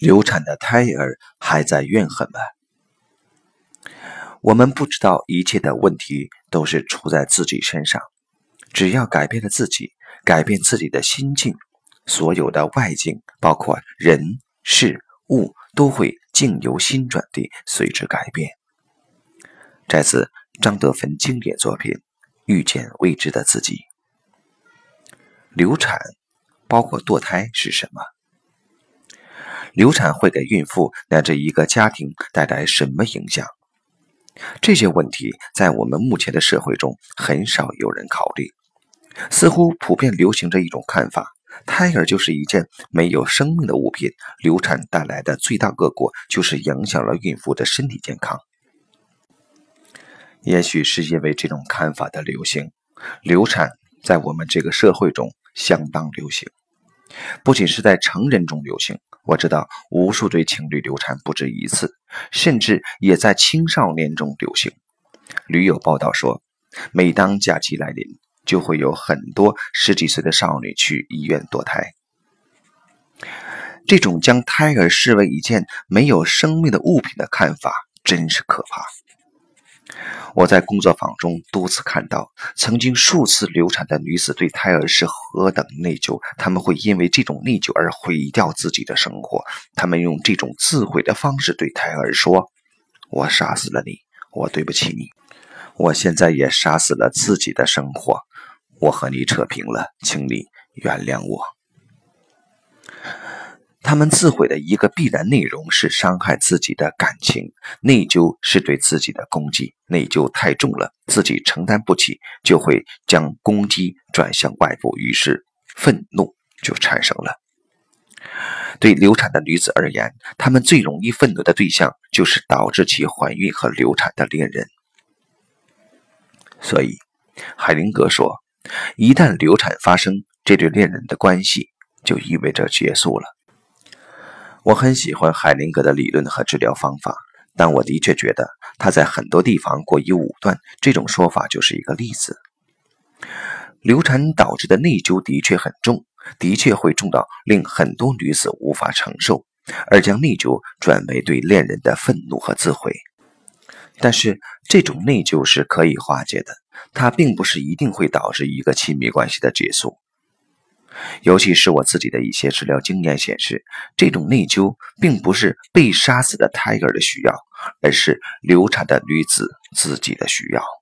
流产的胎儿还在怨恨吗？我们不知道一切的问题都是出在自己身上，只要改变了自己，改变自己的心境，所有的外境，包括人事物，都会境由心转地随之改变。摘自张德芬经典作品《遇见未知的自己》。流产，包括堕胎是什么？流产会给孕妇乃至一个家庭带来什么影响？这些问题在我们目前的社会中很少有人考虑。似乎普遍流行着一种看法：胎儿就是一件没有生命的物品，流产带来的最大恶果就是影响了孕妇的身体健康。也许是因为这种看法的流行，流产在我们这个社会中相当流行。不仅是在成人中流行，我知道无数对情侣流产不止一次，甚至也在青少年中流行。驴友报道说，每当假期来临，就会有很多十几岁的少女去医院堕胎。这种将胎儿视为一件没有生命的物品的看法，真是可怕。我在工作坊中多次看到，曾经数次流产的女子对胎儿是何等内疚，他们会因为这种内疚而毁掉自己的生活。他们用这种自毁的方式对胎儿说：“我杀死了你，我对不起你，我现在也杀死了自己的生活，我和你扯平了，请你原谅我。”他们自毁的一个必然内容是伤害自己的感情，内疚是对自己的攻击，内疚太重了，自己承担不起，就会将攻击转向外部，于是愤怒就产生了。对流产的女子而言，她们最容易愤怒的对象就是导致其怀孕和流产的恋人。所以，海灵格说，一旦流产发生，这对恋人的关系就意味着结束了。我很喜欢海灵格的理论和治疗方法，但我的确觉得他在很多地方过于武断。这种说法就是一个例子。流产导致的内疚的确很重，的确会重到令很多女子无法承受，而将内疚转为对恋人的愤怒和自毁。但是这种内疚是可以化解的，它并不是一定会导致一个亲密关系的结束。尤其是我自己的一些治疗经验显示，这种内疚并不是被杀死的胎儿的需要，而是流产的女子自己的需要。